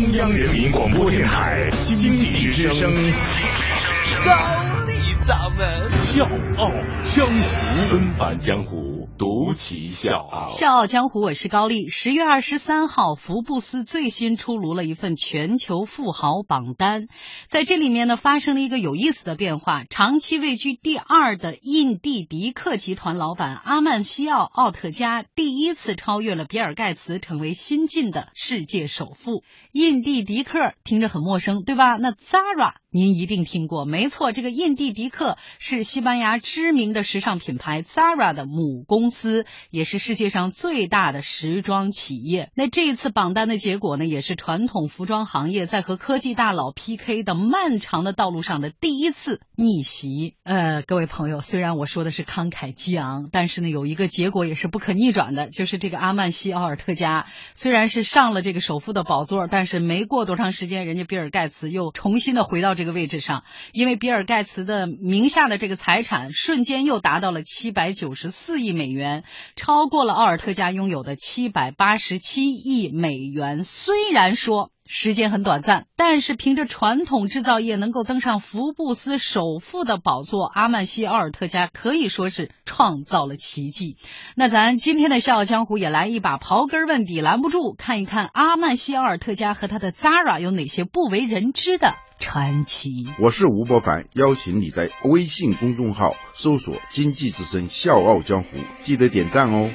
中央人民广播电台经济之声，高丽掌门。笑傲江湖，恩版江湖，独骑笑傲。笑傲江湖，我是高丽。十月二十三号，福布斯最新出炉了一份全球富豪榜单，在这里面呢，发生了一个有意思的变化。长期位居第二的印地迪克集团老板阿曼西奥·奥特加，第一次超越了比尔·盖茨，成为新晋的世界首富。印地迪克听着很陌生，对吧？那 Zara 您一定听过，没错，这个印地迪克是西班牙知名的时尚品牌 Zara 的母公司，也是世界上最大的时装企业。那这一次榜单的结果呢，也是传统服装行业在和科技大佬 PK 的漫长的道路上的第一次逆袭。呃，各位朋友，虽然我说的是慷慨激昂，但是呢，有一个结果也是不可逆转的，就是这个阿曼西奥尔特加虽然是上了这个首富的宝座，但是没过多长时间，人家比尔盖茨又重新的回到这个位置上，因为比尔盖茨的名下的这个财产瞬间又达到了七百九十四亿美元，超过了奥尔特加拥有的七百八十七亿美元。虽然说时间很短暂，但是凭着传统制造业能够登上福布斯首富的宝座，阿曼西奥尔特加可以说是创造了奇迹。那咱今天的《笑傲江湖》也来一把刨根问底，拦不住看一看阿曼西奥尔特加和他的 Zara 有哪些不为人知的传奇。我是吴伯凡，邀请你在微信公众号搜索“经济之声笑傲江湖”，记得点赞哦。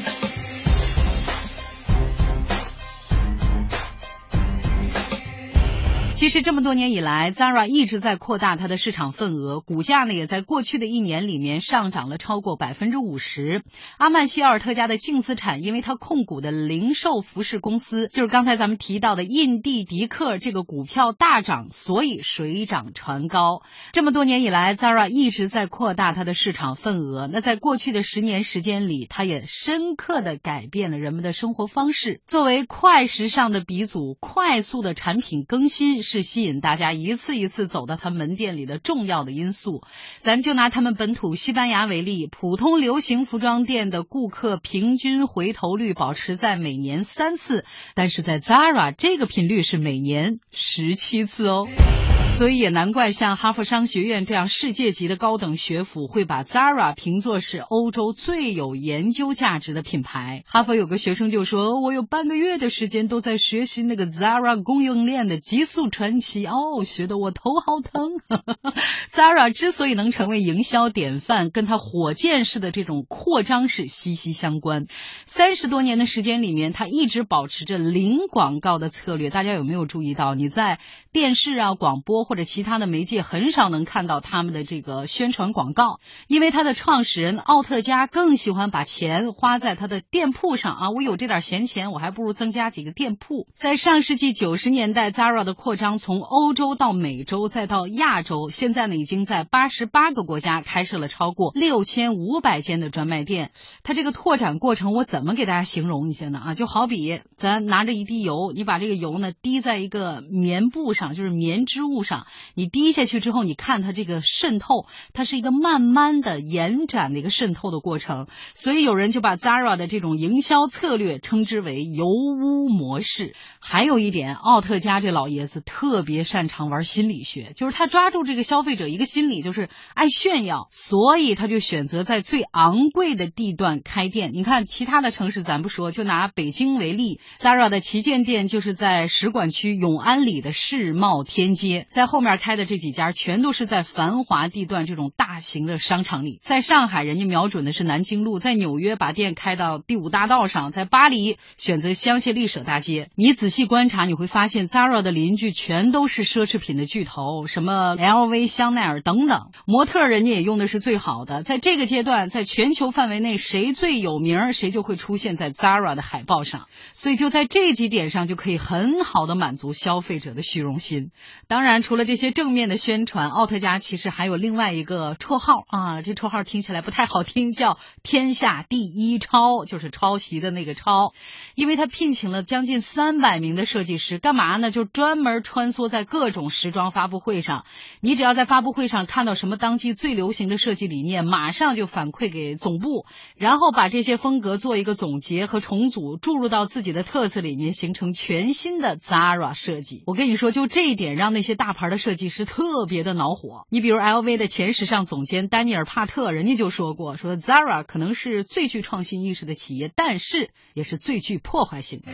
其实这么多年以来，Zara 一直在扩大它的市场份额，股价呢也在过去的一年里面上涨了超过百分之五十。阿曼西奥尔特家的净资产，因为它控股的零售服饰公司，就是刚才咱们提到的印地迪克这个股票大涨，所以水涨船高。这么多年以来，Zara 一直在扩大它的市场份额。那在过去的十年时间里，它也深刻的改变了人们的生活方式。作为快时尚的鼻祖，快速的产品更新。是吸引大家一次一次走到他门店里的重要的因素。咱就拿他们本土西班牙为例，普通流行服装店的顾客平均回头率保持在每年三次，但是在 Zara 这个频率是每年十七次哦。所以也难怪像哈佛商学院这样世界级的高等学府会把 Zara 评作是欧洲最有研究价值的品牌。哈佛有个学生就说：“我有半个月的时间都在学习那个 Zara 供应链的极速传奇，哦，学得我头好疼。”Zara 之所以能成为营销典范，跟它火箭式的这种扩张是息息相关。三十多年的时间里面，它一直保持着零广告的策略。大家有没有注意到？你在电视啊、广播。或者其他的媒介很少能看到他们的这个宣传广告，因为他的创始人奥特加更喜欢把钱花在他的店铺上啊！我有这点闲钱，我还不如增加几个店铺。在上世纪九十年代，Zara 的扩张从欧洲到美洲再到亚洲，现在呢已经在八十八个国家开设了超过六千五百间的专卖店。它这个拓展过程，我怎么给大家形容一下呢？啊，就好比咱拿着一滴油，你把这个油呢滴在一个棉布上，就是棉织物上。你滴下去之后，你看它这个渗透，它是一个慢慢的延展的一个渗透的过程。所以有人就把 Zara 的这种营销策略称之为油污模式。还有一点，奥特加这老爷子特别擅长玩心理学，就是他抓住这个消费者一个心理，就是爱炫耀，所以他就选择在最昂贵的地段开店。你看其他的城市咱不说，就拿北京为例，Zara 的旗舰店就是在使馆区永安里的世贸天阶，在。在后面开的这几家全都是在繁华地段这种大型的商场里，在上海人家瞄准的是南京路，在纽约把店开到第五大道上，在巴黎选择香榭丽舍大街。你仔细观察，你会发现 Zara 的邻居全都是奢侈品的巨头，什么 LV、香奈儿等等，模特人家也用的是最好的。在这个阶段，在全球范围内，谁最有名，谁就会出现在 Zara 的海报上。所以就在这几点上，就可以很好的满足消费者的虚荣心。当然，除除了这些正面的宣传，奥特加其实还有另外一个绰号啊，这绰号听起来不太好听，叫“天下第一抄”，就是抄袭的那个抄。因为他聘请了将近三百名的设计师，干嘛呢？就专门穿梭在各种时装发布会上。你只要在发布会上看到什么当季最流行的设计理念，马上就反馈给总部，然后把这些风格做一个总结和重组，注入到自己的特色里面，形成全新的 Zara 设计。我跟你说，就这一点让那些大牌的设计师特别的恼火。你比如 LV 的前时尚总监丹尼尔帕特，人家就说过，说 Zara 可能是最具创新意识的企业，但是也是最具破坏性的。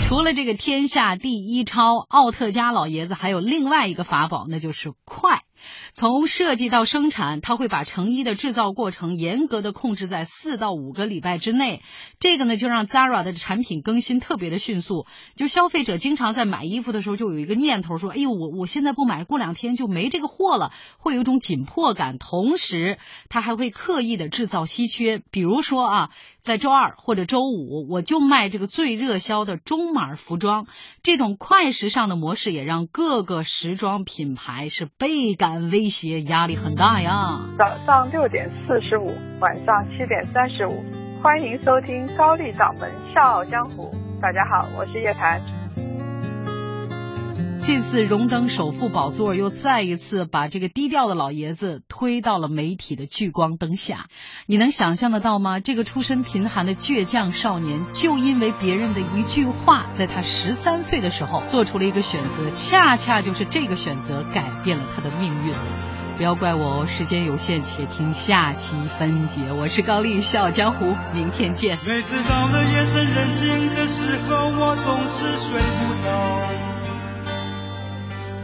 除了这个天下第一超奥特加老爷子，还有另外一个法宝，那就是快。从设计到生产，他会把成衣的制造过程严格的控制在四到五个礼拜之内。这个呢，就让 Zara 的产品更新特别的迅速。就消费者经常在买衣服的时候，就有一个念头说：“哎呦，我我现在不买，过两天就没这个货了，会有一种紧迫感。”同时，他还会刻意的制造稀缺，比如说啊，在周二或者周五，我就卖这个最热销的中码服装。这种快时尚的模式也让各个时装品牌是倍感威胁，压力很大呀。早上六点四十五，晚上七点三十五，欢迎收听高丽掌门笑傲江湖。大家好，我是叶檀。这次荣登首富宝座，又再一次把这个低调的老爷子推到了媒体的聚光灯下。你能想象得到吗？这个出身贫寒的倔强少年，就因为别人的一句话，在他十三岁的时候做出了一个选择，恰恰就是这个选择改变了他的命运。不要怪我哦，时间有限，且听下期分解。我是高丽，笑傲江湖，明天见。每次到了夜深人静的时候，我总是睡不着。